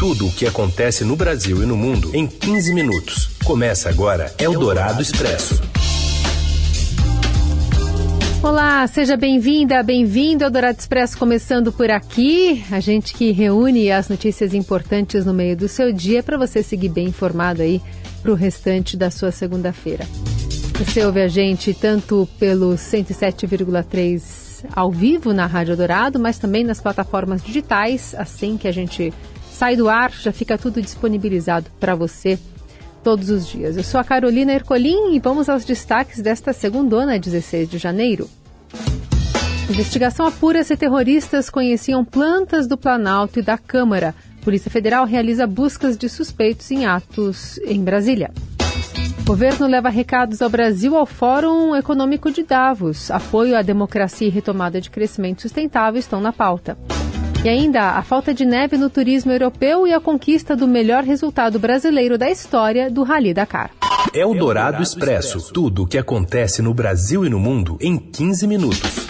Tudo o que acontece no Brasil e no mundo em 15 minutos. Começa agora Eldorado Expresso. Olá, seja bem-vinda, bem-vindo ao Dourado Expresso começando por aqui. A gente que reúne as notícias importantes no meio do seu dia para você seguir bem informado aí para o restante da sua segunda-feira. Você ouve a gente tanto pelo 107,3 ao vivo na Rádio Dourado, mas também nas plataformas digitais. Assim que a gente sai do ar, já fica tudo disponibilizado para você todos os dias. Eu sou a Carolina Ercolim e vamos aos destaques desta segundona, 16 de janeiro. Investigação apura se terroristas conheciam plantas do Planalto e da Câmara. Polícia Federal realiza buscas de suspeitos em atos em Brasília. Governo leva recados ao Brasil ao Fórum Econômico de Davos. Apoio à democracia e retomada de crescimento sustentável estão na pauta. E ainda a falta de neve no turismo europeu e a conquista do melhor resultado brasileiro da história do Rally Dakar. É o Dourado Expresso. Tudo o que acontece no Brasil e no mundo em 15 minutos.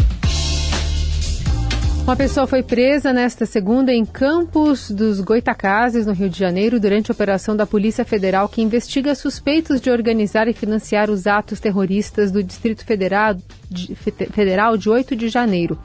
Uma pessoa foi presa nesta segunda em Campos dos Goitacazes, no Rio de Janeiro, durante a operação da Polícia Federal que investiga suspeitos de organizar e financiar os atos terroristas do Distrito Federal de, Federal de 8 de janeiro.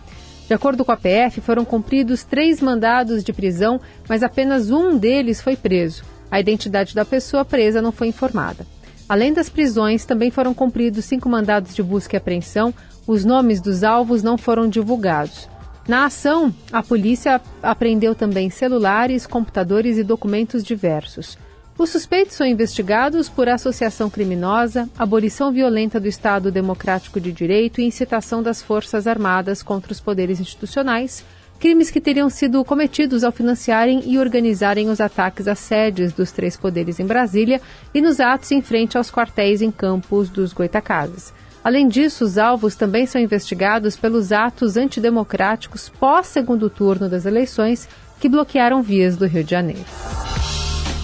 De acordo com a PF, foram cumpridos três mandados de prisão, mas apenas um deles foi preso. A identidade da pessoa presa não foi informada. Além das prisões, também foram cumpridos cinco mandados de busca e apreensão. Os nomes dos alvos não foram divulgados. Na ação, a polícia apreendeu também celulares, computadores e documentos diversos. Os suspeitos são investigados por associação criminosa, abolição violenta do Estado Democrático de Direito e incitação das Forças Armadas contra os poderes institucionais, crimes que teriam sido cometidos ao financiarem e organizarem os ataques às sedes dos três poderes em Brasília e nos atos em frente aos quartéis em campos dos Goitacazes. Além disso, os alvos também são investigados pelos atos antidemocráticos pós-segundo turno das eleições que bloquearam vias do Rio de Janeiro.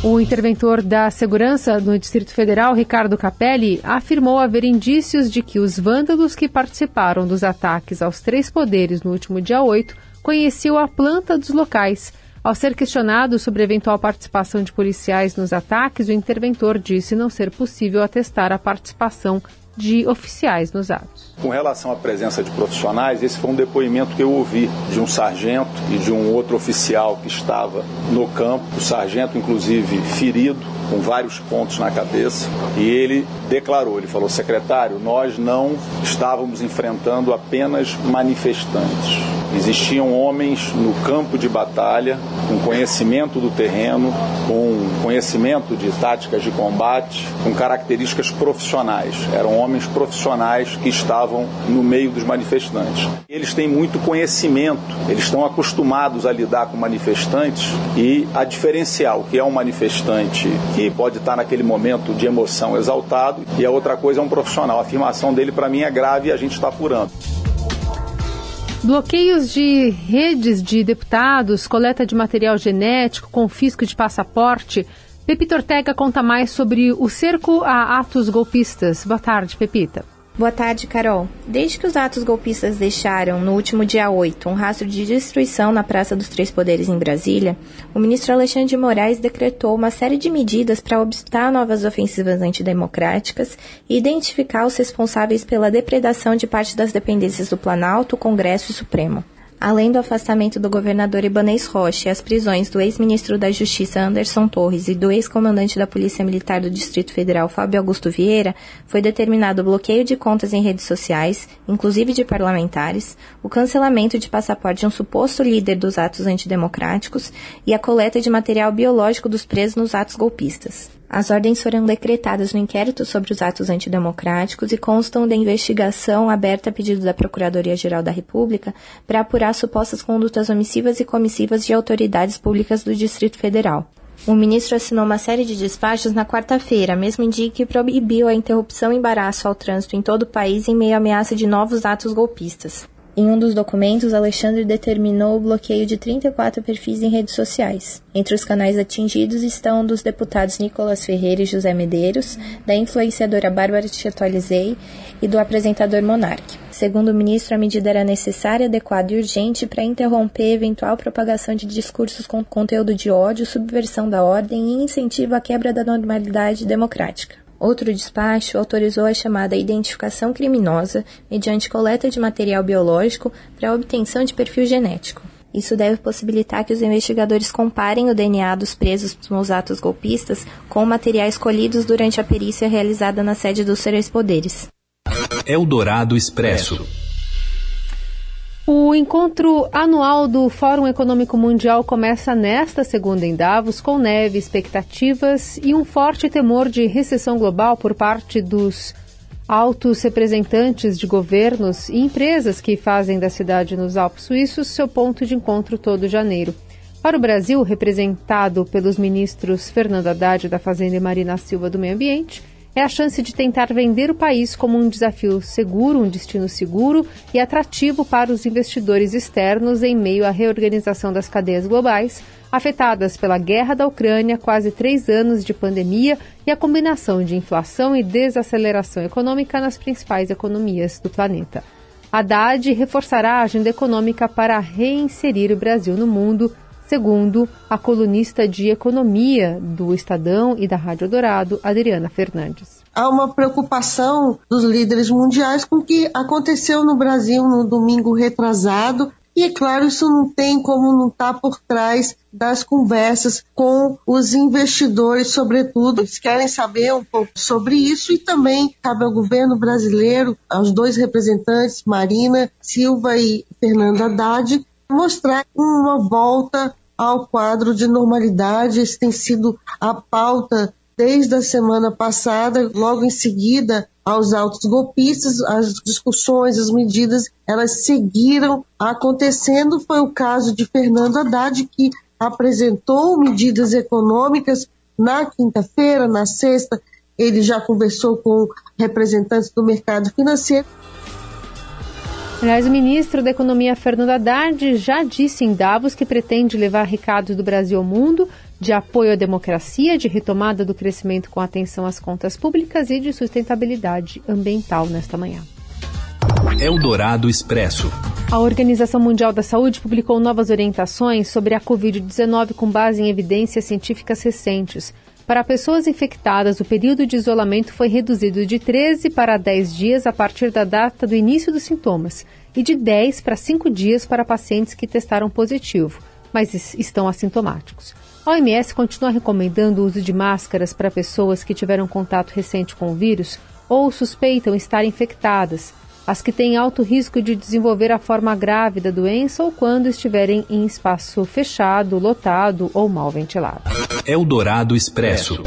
O interventor da Segurança no Distrito Federal, Ricardo Capelli, afirmou haver indícios de que os vândalos que participaram dos ataques aos três poderes no último dia 8 conheciam a planta dos locais. Ao ser questionado sobre eventual participação de policiais nos ataques, o interventor disse não ser possível atestar a participação de oficiais nos atos. Com relação à presença de profissionais, esse foi um depoimento que eu ouvi de um sargento e de um outro oficial que estava no campo, o sargento inclusive ferido, com vários pontos na cabeça, e ele declarou, ele falou, secretário, nós não estávamos enfrentando apenas manifestantes. Existiam homens no campo de batalha, com conhecimento do terreno, com conhecimento de táticas de combate, com características profissionais. Eram homens profissionais que estavam no meio dos manifestantes. Eles têm muito conhecimento, eles estão acostumados a lidar com manifestantes e a diferenciar o que é um manifestante que pode estar naquele momento de emoção exaltado e a outra coisa é um profissional. A afirmação dele para mim é grave e a gente está apurando. Bloqueios de redes de deputados, coleta de material genético, confisco de passaporte. Pepita Ortega conta mais sobre o cerco a atos golpistas. Boa tarde, Pepita. Boa tarde, Carol. Desde que os atos golpistas deixaram, no último dia 8, um rastro de destruição na Praça dos Três Poderes em Brasília, o ministro Alexandre de Moraes decretou uma série de medidas para obstar novas ofensivas antidemocráticas e identificar os responsáveis pela depredação de parte das dependências do Planalto, Congresso e Supremo além do afastamento do governador Ibanez Rocha e as prisões do ex-ministro da Justiça Anderson Torres e do ex-comandante da Polícia Militar do Distrito Federal Fábio Augusto Vieira, foi determinado o bloqueio de contas em redes sociais, inclusive de parlamentares, o cancelamento de passaporte de um suposto líder dos atos antidemocráticos e a coleta de material biológico dos presos nos atos golpistas. As ordens foram decretadas no inquérito sobre os atos antidemocráticos e constam da investigação aberta a pedido da Procuradoria-Geral da República para apurar supostas condutas omissivas e comissivas de autoridades públicas do Distrito Federal. O ministro assinou uma série de despachos na quarta-feira, mesmo dia que proibiu a interrupção e embaraço ao trânsito em todo o país em meio à ameaça de novos atos golpistas. Em um dos documentos, Alexandre determinou o bloqueio de 34 perfis em redes sociais. Entre os canais atingidos estão dos deputados Nicolas Ferreira e José Medeiros, da influenciadora Bárbara Chatualizei e do apresentador Monarque. Segundo o ministro, a medida era necessária, adequada e urgente para interromper eventual propagação de discursos com conteúdo de ódio, subversão da ordem e incentivo à quebra da normalidade democrática. Outro despacho autorizou a chamada identificação criminosa mediante coleta de material biológico para obtenção de perfil genético. Isso deve possibilitar que os investigadores comparem o DNA dos presos nos atos golpistas com materiais colhidos durante a perícia realizada na sede dos três poderes. Eldorado Expresso. O encontro anual do Fórum Econômico Mundial começa nesta segunda em Davos, com neve, expectativas e um forte temor de recessão global por parte dos altos representantes de governos e empresas que fazem da cidade nos Alpes Suíços seu ponto de encontro todo janeiro. Para o Brasil, representado pelos ministros Fernando Haddad da Fazenda e Marina Silva do Meio Ambiente, é a chance de tentar vender o país como um desafio seguro, um destino seguro e atrativo para os investidores externos em meio à reorganização das cadeias globais, afetadas pela guerra da Ucrânia, quase três anos de pandemia e a combinação de inflação e desaceleração econômica nas principais economias do planeta. Haddad reforçará a agenda econômica para reinserir o Brasil no mundo segundo a colunista de economia do Estadão e da Rádio Dourado, Adriana Fernandes. Há uma preocupação dos líderes mundiais com o que aconteceu no Brasil no domingo retrasado, e é claro, isso não tem como não estar tá por trás das conversas com os investidores, sobretudo. Eles querem saber um pouco sobre isso e também cabe ao governo brasileiro, aos dois representantes, Marina Silva e Fernando Haddad, mostrar uma volta ao quadro de normalidade. Esse tem sido a pauta desde a semana passada, logo em seguida aos autos golpistas, as discussões, as medidas, elas seguiram acontecendo. Foi o caso de Fernando Haddad, que apresentou medidas econômicas na quinta-feira, na sexta, ele já conversou com representantes do mercado financeiro. Aliás, o ministro da Economia, Fernando Haddad, já disse em Davos que pretende levar recados do Brasil ao mundo de apoio à democracia, de retomada do crescimento com atenção às contas públicas e de sustentabilidade ambiental nesta manhã. Eldorado Expresso. A Organização Mundial da Saúde publicou novas orientações sobre a Covid-19 com base em evidências científicas recentes. Para pessoas infectadas, o período de isolamento foi reduzido de 13 para 10 dias a partir da data do início dos sintomas e de 10 para 5 dias para pacientes que testaram positivo, mas estão assintomáticos. A OMS continua recomendando o uso de máscaras para pessoas que tiveram contato recente com o vírus ou suspeitam estar infectadas, as que têm alto risco de desenvolver a forma grave da doença ou quando estiverem em espaço fechado, lotado ou mal ventilado. Eldorado Expresso.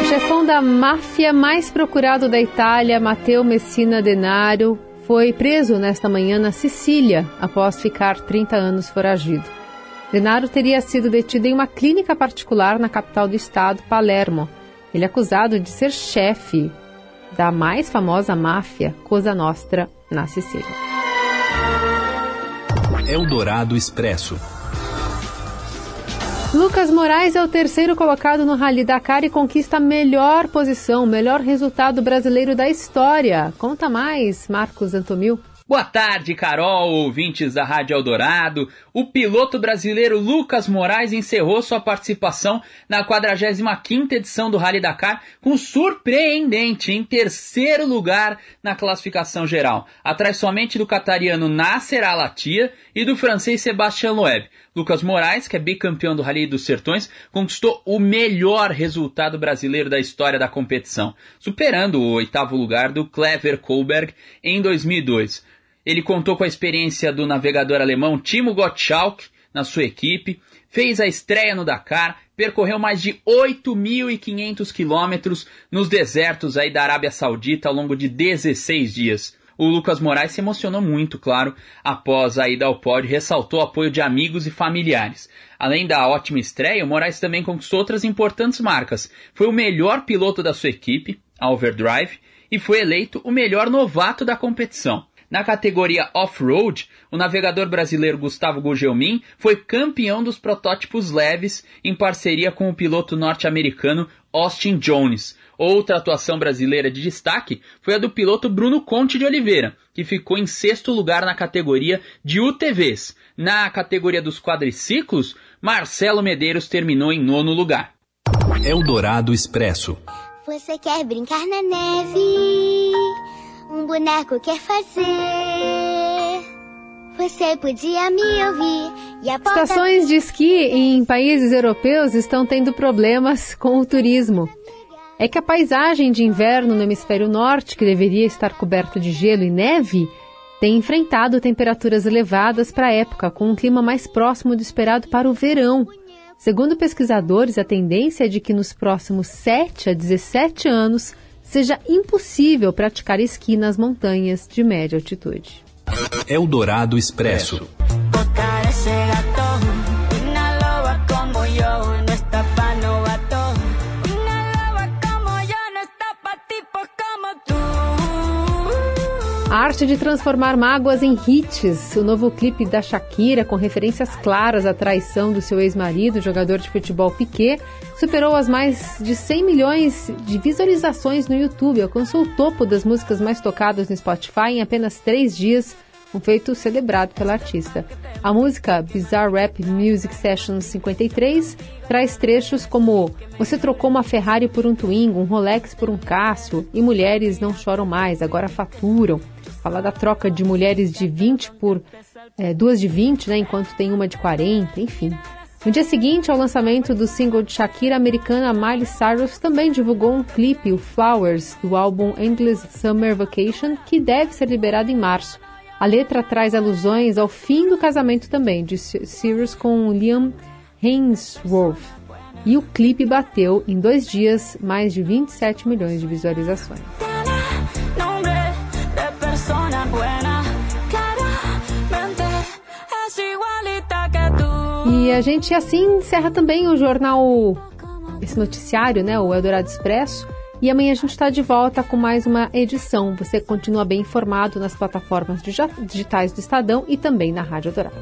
O chefão da máfia mais procurado da Itália, Matteo Messina Denaro, foi preso nesta manhã na Sicília após ficar 30 anos foragido. Denaro teria sido detido em uma clínica particular na capital do estado, Palermo. Ele é acusado de ser chefe da mais famosa máfia Cosa Nostra na Sicília. Eldorado Expresso. Lucas Moraes é o terceiro colocado no Rally Dakar e conquista a melhor posição, o melhor resultado brasileiro da história. Conta mais, Marcos Antomil. Boa tarde, Carol, ouvintes da Rádio Eldorado. O piloto brasileiro Lucas Moraes encerrou sua participação na 45ª edição do Rally Dakar com surpreendente em terceiro lugar na classificação geral, atrás somente do catariano Nasser Alatia e do francês Sébastien Loeb. Lucas Moraes, que é bicampeão do Rally dos Sertões, conquistou o melhor resultado brasileiro da história da competição, superando o oitavo lugar do Clever Kohlberg em 2002. Ele contou com a experiência do navegador alemão Timo Gottschalk na sua equipe, fez a estreia no Dakar, percorreu mais de 8.500 quilômetros nos desertos aí da Arábia Saudita ao longo de 16 dias. o Lucas Moraes se emocionou muito, claro, após a ida ao pódio, ressaltou o apoio de amigos e familiares. Além da ótima estreia, o Moraes também conquistou outras importantes marcas. Foi o melhor piloto da sua equipe, a Overdrive, e foi eleito o melhor novato da competição. Na categoria off-road, o navegador brasileiro Gustavo Gugelmin foi campeão dos protótipos leves em parceria com o piloto norte-americano Austin Jones. Outra atuação brasileira de destaque foi a do piloto Bruno Conte de Oliveira, que ficou em sexto lugar na categoria de UTVs. Na categoria dos quadriciclos, Marcelo Medeiros terminou em nono lugar. Eldorado Expresso. Você quer brincar na neve? Boneco quer fazer? Você podia me ouvir e a porta... Estações de esqui em países europeus estão tendo problemas com o turismo é que a paisagem de inverno no hemisfério norte, que deveria estar coberta de gelo e neve, tem enfrentado temperaturas elevadas para a época, com um clima mais próximo do esperado para o verão. Segundo pesquisadores, a tendência é de que nos próximos 7 a 17 anos seja impossível praticar esqui nas montanhas de média altitude. Eldorado Expresso. A arte de transformar mágoas em hits. O novo clipe da Shakira, com referências claras à traição do seu ex-marido, jogador de futebol Piquet, superou as mais de 100 milhões de visualizações no YouTube. Alcançou o topo das músicas mais tocadas no Spotify em apenas três dias um feito celebrado pela artista. A música Bizarre Rap Music Sessions 53 traz trechos como Você trocou uma Ferrari por um Twingo, um Rolex por um Cássio e mulheres não choram mais, agora faturam. Fala da troca de mulheres de 20 por é, duas de 20, né, enquanto tem uma de 40, enfim. No dia seguinte ao lançamento do single de Shakira, a americana Miley Cyrus também divulgou um clipe, o Flowers, do álbum Endless Summer Vacation, que deve ser liberado em março. A letra traz alusões ao fim do casamento também de Cyrus com Liam Hemsworth. E o clipe bateu em dois dias mais de 27 milhões de visualizações. E a gente assim encerra também o jornal, esse noticiário, né, o Eldorado Expresso. E amanhã a gente está de volta com mais uma edição. Você continua bem informado nas plataformas digitais do Estadão e também na Rádio Dourado.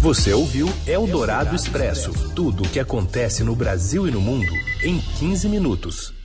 Você ouviu Eldorado Expresso tudo o que acontece no Brasil e no mundo em 15 minutos.